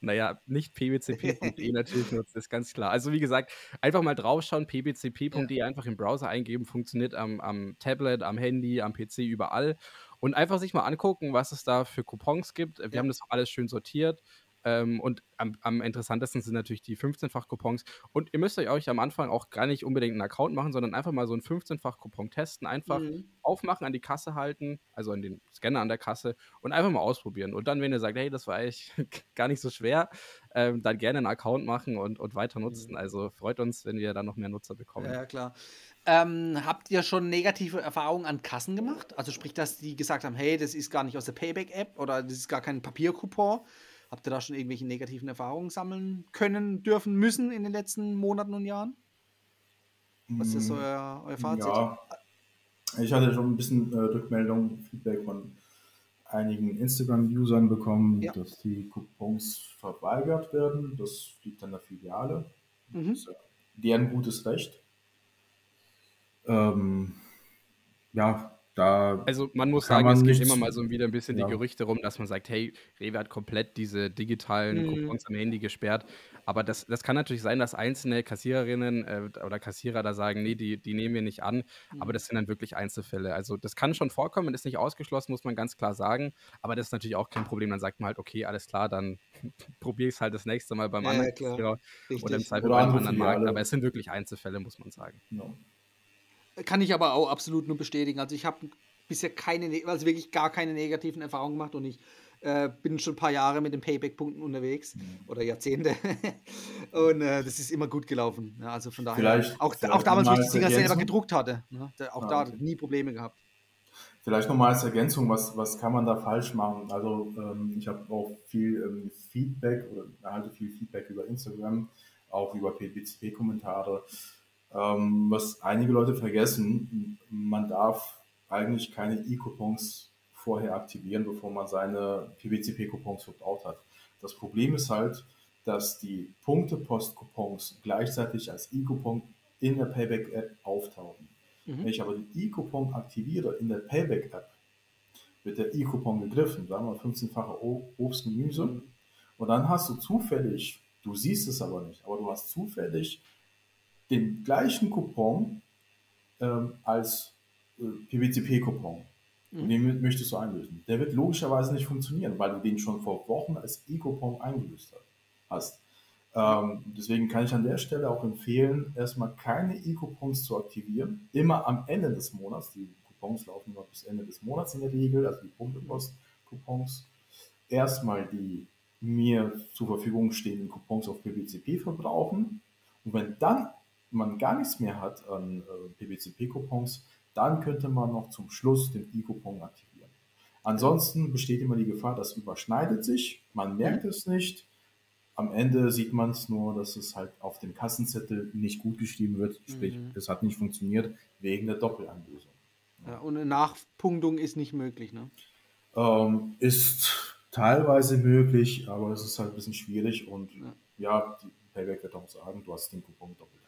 Naja, nicht pbcp.de [laughs] natürlich nutzt, ist ganz klar. Also wie gesagt, einfach mal draufschauen, pbcp.de ja. einfach im Browser eingeben, funktioniert am, am Tablet, am Handy, am PC, überall. Und einfach sich mal angucken, was es da für Coupons gibt. Wir ja. haben das alles schön sortiert. Ähm, und am, am, interessantesten sind natürlich die 15-fach-Coupons. Und ihr müsst euch am Anfang auch gar nicht unbedingt einen Account machen, sondern einfach mal so einen 15-fach-Coupon testen. Einfach mhm. aufmachen, an die Kasse halten, also an den Scanner an der Kasse und einfach mal ausprobieren. Und dann, wenn ihr sagt, hey, das war eigentlich [laughs] gar nicht so schwer, ähm, dann gerne einen Account machen und, und weiter nutzen. Mhm. Also freut uns, wenn wir da noch mehr Nutzer bekommen. Ja, klar. Ähm, habt ihr schon negative Erfahrungen an Kassen gemacht? Also sprich, dass die gesagt haben, hey, das ist gar nicht aus der Payback-App oder das ist gar kein Papiercoupon, Habt ihr da schon irgendwelche negativen Erfahrungen sammeln können, dürfen, müssen in den letzten Monaten und Jahren? Was ist mm, euer, euer Fazit? Ja, ich hatte schon ein bisschen äh, Rückmeldung, Feedback von einigen Instagram-Usern bekommen, ja. dass die Coupons verweigert werden. Das liegt an der Filiale. Mhm. Das ist deren gutes Recht. Ähm, ja, da also man muss sagen, man es geht immer mal so wieder ein bisschen ja. die Gerüchte rum, dass man sagt, hey, Rewe hat komplett diese digitalen mhm. Coupons am Handy gesperrt. Aber das, das kann natürlich sein, dass einzelne Kassiererinnen äh, oder Kassierer da sagen, nee, die, die nehmen wir nicht an. Mhm. Aber das sind dann wirklich Einzelfälle. Also das kann schon vorkommen, ist nicht ausgeschlossen, muss man ganz klar sagen. Aber das ist natürlich auch kein Problem. Dann sagt man halt, okay, alles klar, dann [laughs] probiere ich es halt das nächste Mal beim ja, anderen Kassierer oder im Zweifel beim anderen Markt. Aber es sind wirklich Einzelfälle, muss man sagen. Ja. Kann ich aber auch absolut nur bestätigen. Also ich habe bisher keine, ne-, also wirklich gar keine negativen Erfahrungen gemacht und ich äh, bin schon ein paar Jahre mit den Payback-Punkten unterwegs mhm. oder Jahrzehnte [laughs] und äh, das ist immer gut gelaufen. Ja, also von daher, vielleicht, auch, vielleicht auch damals, wo ich die Dinger selber gedruckt hatte, ne, auch ja, da okay. nie Probleme gehabt. Vielleicht nochmal als Ergänzung, was, was kann man da falsch machen? Also ähm, ich habe auch viel ähm, Feedback oder erhalte viel Feedback über Instagram, auch über PBCP-Kommentare. Ähm, was einige Leute vergessen, man darf eigentlich keine E-Coupons vorher aktivieren, bevor man seine PWCP-Coupons verbraucht hat. Das Problem ist halt, dass die Punkte-Post-Coupons gleichzeitig als E-Coupon in der Payback-App auftauchen. Mhm. Wenn ich aber die E-Coupon aktiviere in der Payback-App, wird der E-Coupon gegriffen, sagen wir 15-fache Obst, Gemüse. Mhm. Und dann hast du zufällig, du siehst es aber nicht, aber du hast zufällig den gleichen Coupon ähm, als äh, PWCP-Coupon. Mhm. Und den möchtest du einlösen. Der wird logischerweise nicht funktionieren, weil du den schon vor Wochen als E-Coupon eingelöst hast. Ähm, deswegen kann ich an der Stelle auch empfehlen, erstmal keine E-Coupons zu aktivieren. Immer am Ende des Monats. Die Coupons laufen immer bis Ende des Monats in der Regel, also die Punktepost-Coupons. Erstmal die mir zur Verfügung stehenden Coupons auf PWCP verbrauchen. Und wenn dann man gar nichts mehr hat an äh, PBCP-Coupons, dann könnte man noch zum Schluss den E-Coupon aktivieren. Ansonsten besteht immer die Gefahr, das überschneidet sich, man merkt es nicht. Am Ende sieht man es nur, dass es halt auf dem Kassenzettel nicht gut geschrieben wird, sprich, mhm. es hat nicht funktioniert wegen der Doppelanlösung. Ja, und eine Nachpunktung ist nicht möglich, ne? Ähm, ist teilweise möglich, aber es ist halt ein bisschen schwierig und ja, ja die Payback wird auch sagen, du hast den Coupon doppelt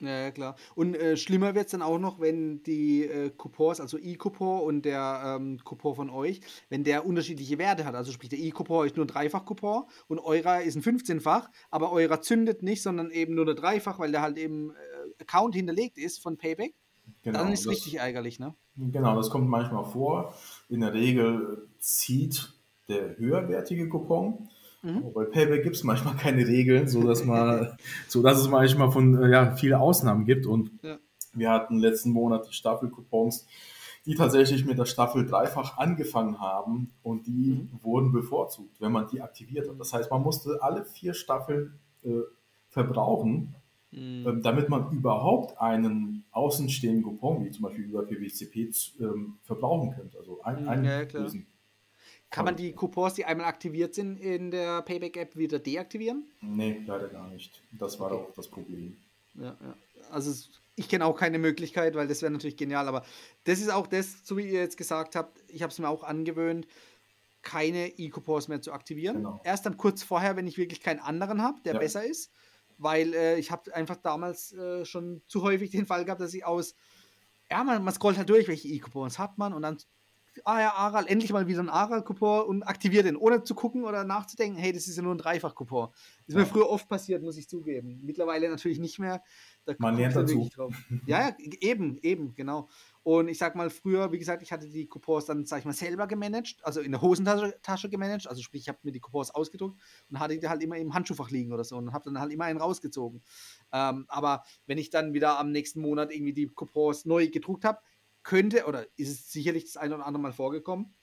ja, ja, klar. Und äh, schlimmer wird es dann auch noch, wenn die äh, Coupons, also E-Coupon und der ähm, Coupon von euch, wenn der unterschiedliche Werte hat. Also sprich, der E-Coupon ist nur ein Dreifach-Coupon und eurer ist ein 15-fach, aber eurer zündet nicht, sondern eben nur ein Dreifach, weil der halt eben äh, Account hinterlegt ist von Payback. Genau, dann ist es richtig ärgerlich, ne? Genau, das kommt manchmal vor. In der Regel zieht der höherwertige Coupon Mhm. Bei Payback gibt es manchmal [laughs] keine Regeln, sodass, man, sodass es manchmal von äh, ja, viele Ausnahmen gibt. Und ja. wir hatten letzten Monat die Staffelcoupons, die tatsächlich mit der Staffel dreifach angefangen haben und die mhm. wurden bevorzugt, wenn man die aktiviert hat. Das heißt, man musste alle vier Staffeln äh, verbrauchen, mhm. ähm, damit man überhaupt einen außenstehenden Coupon, wie zum Beispiel über PWCP, ähm, verbrauchen könnte. Also ein, mhm, einlösen kann man die Coupons, die einmal aktiviert sind in der Payback-App, wieder deaktivieren? Nee, leider gar nicht. Das war okay. auch das Problem. Ja, ja. Also ich kenne auch keine Möglichkeit, weil das wäre natürlich genial. Aber das ist auch das, so wie ihr jetzt gesagt habt, ich habe es mir auch angewöhnt, keine E-Coupons mehr zu aktivieren. Genau. Erst dann kurz vorher, wenn ich wirklich keinen anderen habe, der ja. besser ist. Weil äh, ich habe einfach damals äh, schon zu häufig den Fall gehabt, dass ich aus, ja, man, man scrollt halt durch, welche E-Coupons hat man und dann ah ja, Aral, endlich mal wieder ein Aral-Coupon und aktiviere den, ohne zu gucken oder nachzudenken, hey, das ist ja nur ein Dreifach-Coupon. Ist ja. mir früher oft passiert, muss ich zugeben. Mittlerweile natürlich nicht mehr. Da Man lernt dazu. Ja, ja, eben, eben, genau. Und ich sag mal, früher, wie gesagt, ich hatte die Coupons dann, sag ich mal, selber gemanagt, also in der Hosentasche Tasche gemanagt. Also sprich, ich habe mir die Coupons ausgedruckt und hatte die halt immer im Handschuhfach liegen oder so und habe dann halt immer einen rausgezogen. Ähm, aber wenn ich dann wieder am nächsten Monat irgendwie die Coupons neu gedruckt habe, könnte oder ist es sicherlich das eine oder andere Mal vorgekommen,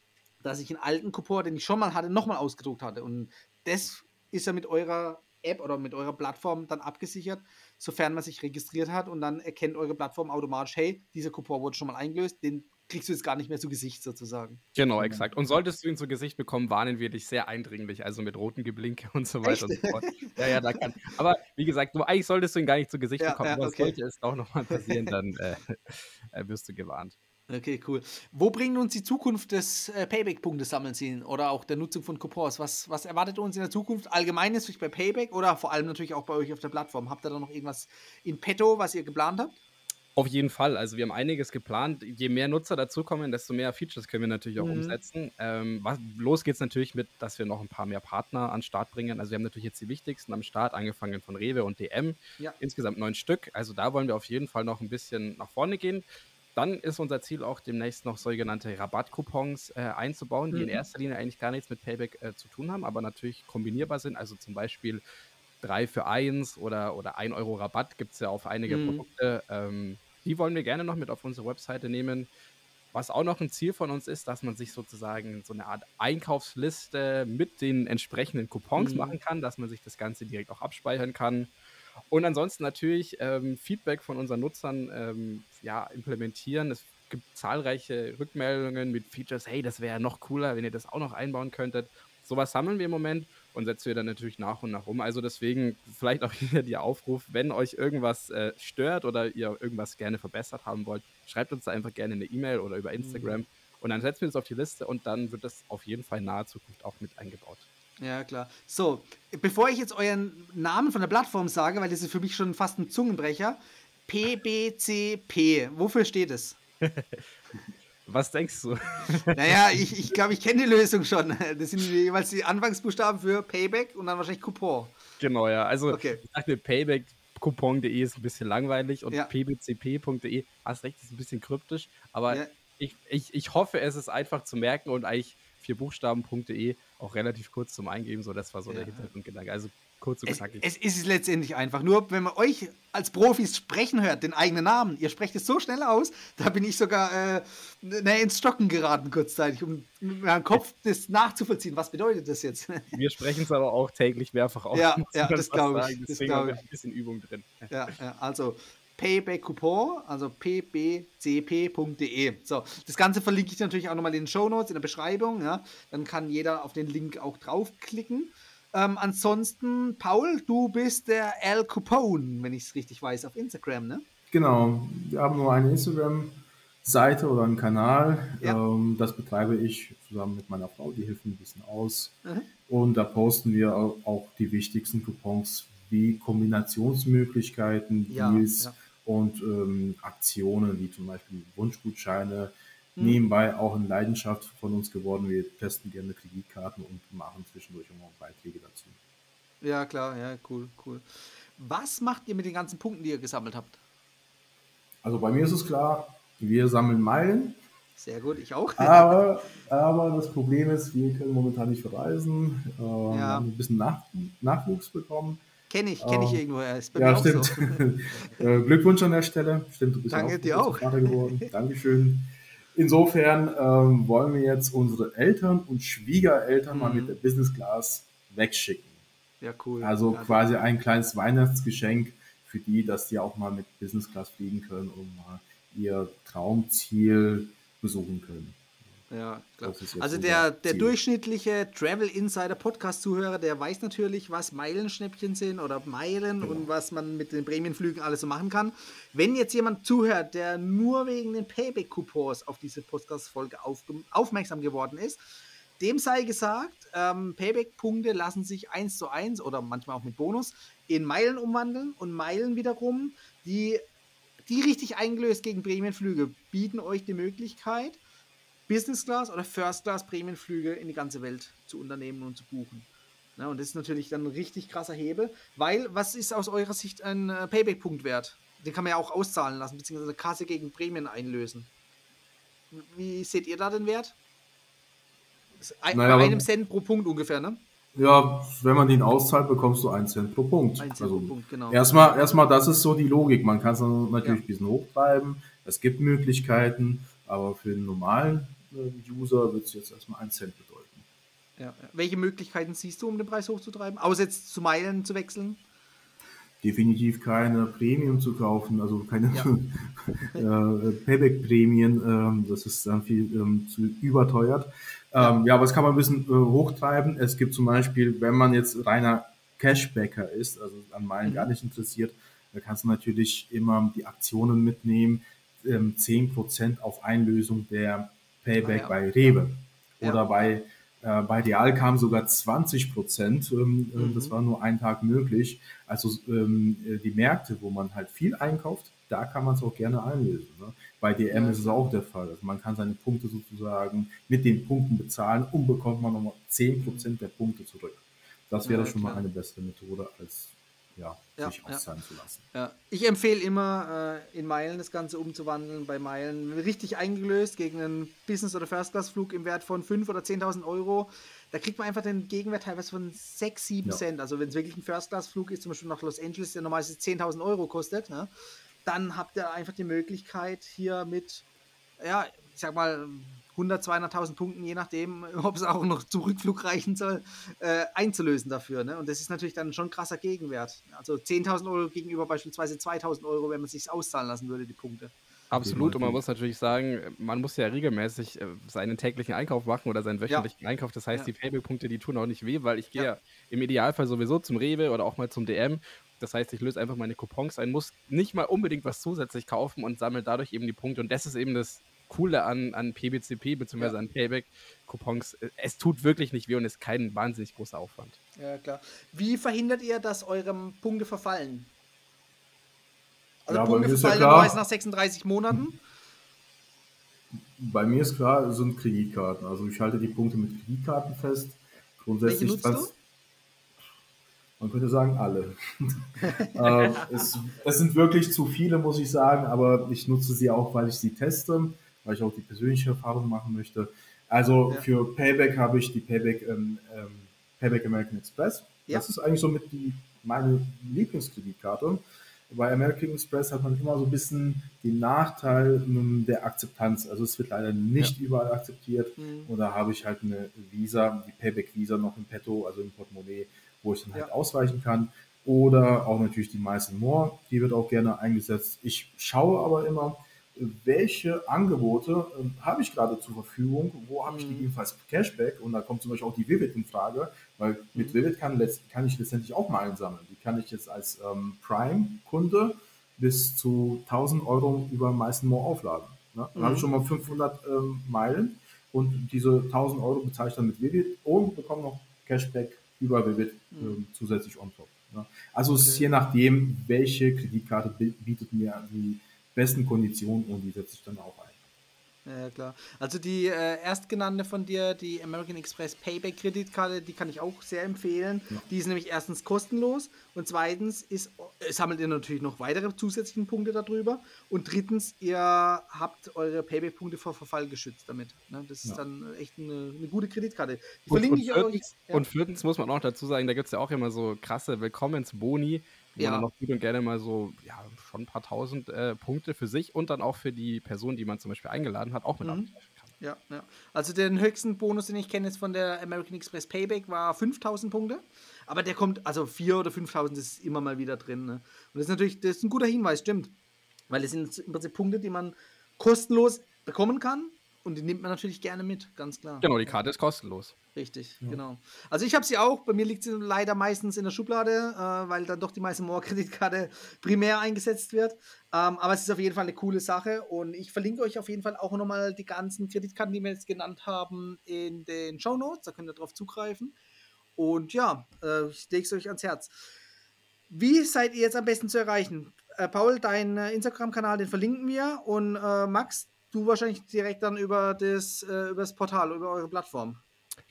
dass ich einen alten Coupon, den ich schon mal hatte, nochmal ausgedruckt hatte. Und das ist ja mit eurer App oder mit eurer Plattform dann abgesichert, sofern man sich registriert hat und dann erkennt eure Plattform automatisch, hey, dieser Coupon wurde schon mal eingelöst, den kriegst du jetzt gar nicht mehr zu Gesicht sozusagen. Genau, exakt. Und solltest du ihn zu Gesicht bekommen, warnen wir dich sehr eindringlich, also mit roten Geblinke [laughs] und so weiter Echt? und so fort. Ja, ja, da kann. Aber wie gesagt, du, eigentlich solltest du ihn gar nicht zu Gesicht ja, bekommen, ja, aber okay. sollte es auch nochmal passieren, dann äh, [laughs] äh, wirst du gewarnt. Okay, cool. Wo bringt uns die Zukunft des äh, Payback-Punkte-Sammelns hin oder auch der Nutzung von Coupons? Was, was erwartet uns in der Zukunft? Allgemein bei Payback oder vor allem natürlich auch bei euch auf der Plattform? Habt ihr da noch irgendwas in petto, was ihr geplant habt? Auf jeden Fall. Also wir haben einiges geplant. Je mehr Nutzer dazukommen, desto mehr Features können wir natürlich auch mhm. umsetzen. Ähm, was, los es natürlich mit, dass wir noch ein paar mehr Partner an Start bringen. Also wir haben natürlich jetzt die wichtigsten am Start, angefangen von Rewe und DM. Ja. Insgesamt neun Stück. Also da wollen wir auf jeden Fall noch ein bisschen nach vorne gehen. Dann ist unser Ziel auch demnächst noch sogenannte Rabattcoupons äh, einzubauen, die in mhm. erster Linie eigentlich gar nichts mit Payback äh, zu tun haben, aber natürlich kombinierbar sind. Also zum Beispiel 3 für 1 oder, oder 1 Euro Rabatt gibt es ja auf einige mhm. Produkte. Ähm, die wollen wir gerne noch mit auf unsere Webseite nehmen. Was auch noch ein Ziel von uns ist, dass man sich sozusagen so eine Art Einkaufsliste mit den entsprechenden Coupons mhm. machen kann, dass man sich das Ganze direkt auch abspeichern kann. Und ansonsten natürlich ähm, Feedback von unseren Nutzern ähm, ja, implementieren. Es gibt zahlreiche Rückmeldungen mit Features, hey, das wäre noch cooler, wenn ihr das auch noch einbauen könntet. Sowas sammeln wir im Moment und setzen wir dann natürlich nach und nach um. Also deswegen vielleicht auch [laughs] hier der Aufruf, wenn euch irgendwas äh, stört oder ihr irgendwas gerne verbessert haben wollt, schreibt uns da einfach gerne eine E-Mail oder über Instagram mhm. und dann setzen wir es auf die Liste und dann wird das auf jeden Fall in naher Zukunft auch mit eingebaut. Ja, klar. So, bevor ich jetzt euren Namen von der Plattform sage, weil das ist für mich schon fast ein Zungenbrecher, PBCP, wofür steht es? [laughs] Was denkst du? [laughs] Naja, ich, ich glaube, ich kenne die Lösung schon. Das sind jeweils die Anfangsbuchstaben für Payback und dann wahrscheinlich Coupon. Genau, ja. Also, okay. ich dachte, Payback coupon.de ist ein bisschen langweilig und ja. pbcp.de, hast recht, ist ein bisschen kryptisch, aber ja. ich, ich, ich hoffe, es ist einfach zu merken und eigentlich vier Buchstaben.de auch relativ kurz zum Eingeben. So, das war so ja. der Hintergrundgedanke. Also kurz und knackig. Es, es ist letztendlich einfach. Nur wenn man euch als Profis sprechen hört, den eigenen Namen, ihr sprecht es so schnell aus, da bin ich sogar äh, ne, ins Stocken geraten kurzzeitig, um mit meinem Kopf das nachzuvollziehen. Was bedeutet das jetzt? [laughs] Wir sprechen es aber auch täglich mehrfach aus. Ja, ja das glaube ich. Deswegen das haben wir ein bisschen Übung drin. Ja, ja also Payback Coupon, also pbcp.de. So, das Ganze verlinke ich natürlich auch nochmal in den Show Notes, in der Beschreibung. Ja? Dann kann jeder auf den Link auch draufklicken. Ähm, ansonsten, Paul, du bist der Al Coupon, wenn ich es richtig weiß, auf Instagram, ne? Genau, wir haben nur eine Instagram-Seite oder einen Kanal. Ja. Ähm, das betreibe ich zusammen mit meiner Frau, die hilft mir ein bisschen aus. Mhm. Und da posten wir auch die wichtigsten Coupons wie Kombinationsmöglichkeiten, Deals, ja, ja und ähm, Aktionen wie zum Beispiel Wunschgutscheine. Hm. Nebenbei auch eine Leidenschaft von uns geworden. Wir testen gerne Kreditkarten und machen zwischendurch auch Beiträge dazu. Ja, klar, ja, cool, cool. Was macht ihr mit den ganzen Punkten, die ihr gesammelt habt? Also bei mir ist es klar, wir sammeln Meilen. Sehr gut, ich auch. Aber, [laughs] aber das Problem ist, wir können momentan nicht verreisen. Äh, ja. Wir haben ein bisschen Nach Nachwuchs bekommen. Kenne ich, kenne ich ähm, irgendwo. Ist bei ja, stimmt. So. [laughs] Äh, Glückwunsch an der Stelle. Stimmt, du bist Danke auch, dir auch. Vater geworden. [laughs] Dankeschön. Insofern ähm, wollen wir jetzt unsere Eltern und Schwiegereltern mhm. mal mit der Business Class wegschicken. Ja, cool. Also ja, quasi ein kleines Weihnachtsgeschenk für die, dass die auch mal mit Business Class fliegen können und mal ihr Traumziel besuchen können. Ja, klar. Also der, der durchschnittliche Travel Insider Podcast Zuhörer, der weiß natürlich, was Meilenschnäppchen sind oder Meilen genau. und was man mit den Prämienflügen alles so machen kann. Wenn jetzt jemand zuhört, der nur wegen den Payback Coupons auf diese Podcast Folge auf, aufmerksam geworden ist, dem sei gesagt, ähm, Payback-Punkte lassen sich eins zu eins oder manchmal auch mit Bonus in Meilen umwandeln und Meilen wiederum, die, die richtig eingelöst gegen Prämienflüge, bieten euch die Möglichkeit, Business Class oder First Class Prämienflüge in die ganze Welt zu unternehmen und zu buchen. Ja, und das ist natürlich dann ein richtig krasser Hebel, weil was ist aus eurer Sicht ein äh, Payback-Punkt wert? Den kann man ja auch auszahlen lassen, beziehungsweise Kasse gegen Prämien einlösen. Wie seht ihr da den Wert? Ein, naja, bei einem Cent pro Punkt ungefähr, ne? Ja, wenn man den auszahlt, bekommst du einen Cent pro Punkt. Ein Cent also pro Punkt, genau. Erstmal, erstmal, das ist so die Logik. Man kann es natürlich ja. ein bisschen hochtreiben. Es gibt Möglichkeiten, aber für den normalen User wird es jetzt erstmal ein Cent bedeuten. Ja. Welche Möglichkeiten siehst du, um den Preis hochzutreiben? Außer jetzt zu Meilen zu wechseln? definitiv keine Premium zu kaufen, also keine ja. [laughs] äh, Payback-Prämien, ähm, das ist dann viel ähm, zu überteuert. Ähm, ja. ja, aber das kann man ein bisschen äh, hochtreiben. Es gibt zum Beispiel, wenn man jetzt reiner Cashbacker ist, also an Meilen mhm. gar nicht interessiert, da kannst du natürlich immer die Aktionen mitnehmen, ähm, 10% auf Einlösung der Payback ah, ja. bei Rewe oder bei äh, bei Real kam sogar 20 Prozent. Ähm, äh, mhm. Das war nur einen Tag möglich. Also ähm, äh, die Märkte, wo man halt viel einkauft, da kann man es auch gerne einlösen. Ne? Bei DM ja. ist es auch der Fall. Also man kann seine Punkte sozusagen mit den Punkten bezahlen und bekommt man nochmal 10 Prozent der Punkte zurück. Das wäre ja, schon klar. mal eine bessere Methode als ja, ja, sich auszahlen ja. zu lassen. Ja. Ich empfehle immer, äh, in Meilen das Ganze umzuwandeln. Bei Meilen richtig eingelöst gegen einen Business- oder First-Class-Flug im Wert von 5.000 oder 10.000 Euro. Da kriegt man einfach den Gegenwert teilweise von 6, 7 ja. Cent. Also wenn es wirklich ein First-Class-Flug ist, zum Beispiel nach Los Angeles, der normalerweise 10.000 Euro kostet, ne, dann habt ihr einfach die Möglichkeit, hier mit, ja, ich sag mal, 100, 200.000 Punkten, je nachdem, [laughs] ob es auch noch zum Rückflug reichen soll, äh, einzulösen dafür. Ne? Und das ist natürlich dann schon ein krasser Gegenwert. Also 10.000 Euro gegenüber beispielsweise 2.000 Euro, wenn man sich auszahlen lassen würde, die Punkte. Absolut, und man muss natürlich sagen, man muss ja regelmäßig äh, seinen täglichen Einkauf machen oder seinen wöchentlichen ja. Einkauf. Das heißt, ja. die Payback-Punkte, die tun auch nicht weh, weil ich gehe ja. im Idealfall sowieso zum Rewe oder auch mal zum DM. Das heißt, ich löse einfach meine Coupons ein, muss nicht mal unbedingt was zusätzlich kaufen und sammle dadurch eben die Punkte. Und das ist eben das Coole an, an PBCP bzw. Ja. an Payback-Coupons. Es tut wirklich nicht weh und ist kein wahnsinnig großer Aufwand. Ja, klar. Wie verhindert ihr, dass eurem Punkte verfallen? Also ja, Punkte verfallen ja meist nach 36 Monaten. Bei mir ist klar, sind Kreditkarten. Also ich halte die Punkte mit Kreditkarten fest. Grundsätzlich Welche nutzt du? Man könnte sagen, alle. [laughs] äh, es, es, sind wirklich zu viele, muss ich sagen, aber ich nutze sie auch, weil ich sie teste weil ich auch die persönliche Erfahrung machen möchte. Also ja. für Payback habe ich die Payback, ähm, ähm, Payback American Express. Ja. Das ist eigentlich somit die, meine Lieblingskreditkarte. Bei American Express hat man immer so ein bisschen den Nachteil um, der Akzeptanz. Also es wird leider nicht ja. überall akzeptiert. Mhm. Und da habe ich halt eine Visa, die Payback Visa noch im Petto, also im Portemonnaie, wo ich dann halt ausweichen kann. Oder auch natürlich die Miles More, die wird auch gerne eingesetzt. Ich schaue aber immer, welche Angebote äh, habe ich gerade zur Verfügung, wo habe ich mhm. gegebenenfalls Cashback und da kommt zum Beispiel auch die Vivid in Frage, weil mit mhm. Vivid kann, kann ich letztendlich auch mal einsammeln. Die kann ich jetzt als ähm, Prime-Kunde bis zu 1000 Euro über meisten More aufladen. Ne? Dann mhm. habe ich mhm. schon mal 500 ähm, Meilen und diese 1000 Euro bezahle ich dann mit Vivid und bekomme noch Cashback über Vivid ähm, zusätzlich on top. Ne? Also okay. es ist je nachdem, welche Kreditkarte bietet mir die besten Konditionen und die setze ich dann auch ein. Ja, klar. Also die äh, erstgenannte von dir, die American Express Payback Kreditkarte, die kann ich auch sehr empfehlen. Ja. Die ist nämlich erstens kostenlos und zweitens ist, äh, sammelt ihr natürlich noch weitere zusätzliche Punkte darüber und drittens, ihr habt eure Payback-Punkte vor Verfall geschützt damit. Ne? Das ist ja. dann echt eine, eine, gute Kreditkarte. Die und, verlinke und ich viertens, euch. Ja. Und viertens muss man auch dazu sagen, da gibt es ja auch immer so krasse Willkommensboni wo ja. man noch gut und gerne mal so, ja, schon ein paar tausend äh, Punkte für sich und dann auch für die Person, die man zum Beispiel eingeladen hat, auch mit mhm. kann. Ja, ja. Also den höchsten Bonus, den ich kenne jetzt von der American Express Payback, war 5000 Punkte. Aber der kommt, also 4 oder 5000 ist immer mal wieder drin. Ne? Und das ist natürlich, das ist ein guter Hinweis, stimmt. Weil das sind im Prinzip Punkte, die man kostenlos bekommen kann und die nimmt man natürlich gerne mit, ganz klar. Genau, die Karte ist kostenlos. Richtig, ja. genau. Also ich habe sie auch, bei mir liegt sie leider meistens in der Schublade, äh, weil dann doch die meiste More-Kreditkarte [laughs] primär eingesetzt wird. Ähm, aber es ist auf jeden Fall eine coole Sache und ich verlinke euch auf jeden Fall auch nochmal die ganzen Kreditkarten, die wir jetzt genannt haben, in den Show Notes. Da könnt ihr drauf zugreifen. Und ja, äh, ich lege es euch ans Herz. Wie seid ihr jetzt am besten zu erreichen? Äh, Paul, dein äh, Instagram-Kanal, den verlinken wir. Und äh, Max, du wahrscheinlich direkt dann über das, äh, über das Portal, über eure Plattform.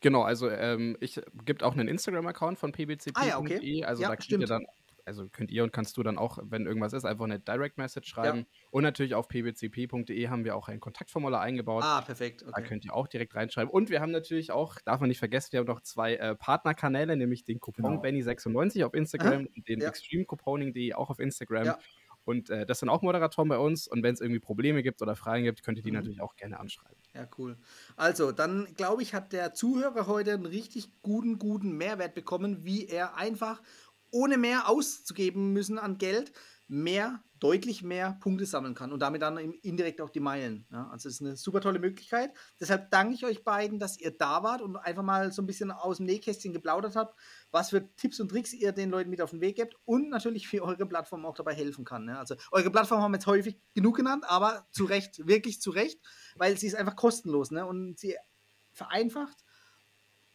Genau, also ähm, ich gibt auch einen Instagram-Account von pbcp.de, Ah ja, okay. also Ja, da könnt ihr dann, also könnt ihr und kannst du dann auch, wenn irgendwas ist, einfach eine Direct Message schreiben. Und natürlich auf pbcp.de haben wir auch ein Kontaktformular eingebaut. Ah, perfekt. Da Okay. könnt ihr auch direkt reinschreiben. Und wir haben natürlich auch, darf man nicht vergessen, wir haben noch zwei äh, Partnerkanäle, nämlich den Coupon Genau. Benny96 auf Instagram und den Ja. extremecouponing.de auch auf Instagram. Und äh, das sind auch Moderatoren bei uns. Und wenn es irgendwie Probleme gibt oder Fragen gibt, könnt ihr die Mhm. natürlich auch gerne anschreiben. Ja, cool. Also, dann glaube ich, hat der Zuhörer heute einen richtig guten, guten Mehrwert bekommen, wie er einfach, ohne mehr auszugeben müssen an Geld, mehr, deutlich mehr Punkte sammeln kann und damit dann indirekt auch die Meilen. Ja, also, es ist eine super tolle Möglichkeit. Deshalb danke ich euch beiden, dass ihr da wart und einfach mal so ein bisschen aus dem Nähkästchen geplaudert habt, was für Tipps und Tricks ihr den Leuten mit auf den Weg gebt und natürlich wie eure Plattform auch dabei helfen kann. Ne? Also, eure Plattform haben wir jetzt häufig genug genannt, aber zu Recht, wirklich zu Recht weil sie ist einfach kostenlos ne? und sie vereinfacht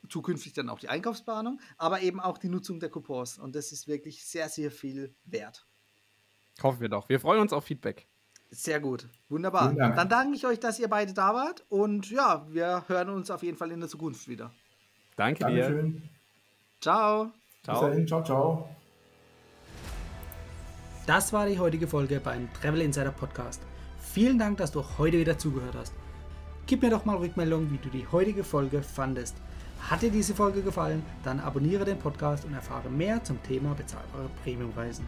zukünftig dann auch die Einkaufsplanung, aber eben auch die Nutzung der Coupons und das ist wirklich sehr, sehr viel wert. Hoffen wir doch. Wir freuen uns auf Feedback. Sehr gut, wunderbar. Dank. Dann danke ich euch, dass ihr beide da wart und ja, wir hören uns auf jeden Fall in der Zukunft wieder. Danke dir. Dankeschön. Ciao! Bis Ciao. dahin. Ciao, ciao. Das war die heutige Folge beim Travel Insider Podcast. Vielen Dank, dass du auch heute wieder zugehört hast. Gib mir doch mal Rückmeldung, wie du die heutige Folge fandest. Hat dir diese Folge gefallen, dann abonniere den Podcast und erfahre mehr zum Thema bezahlbare Premiumreisen.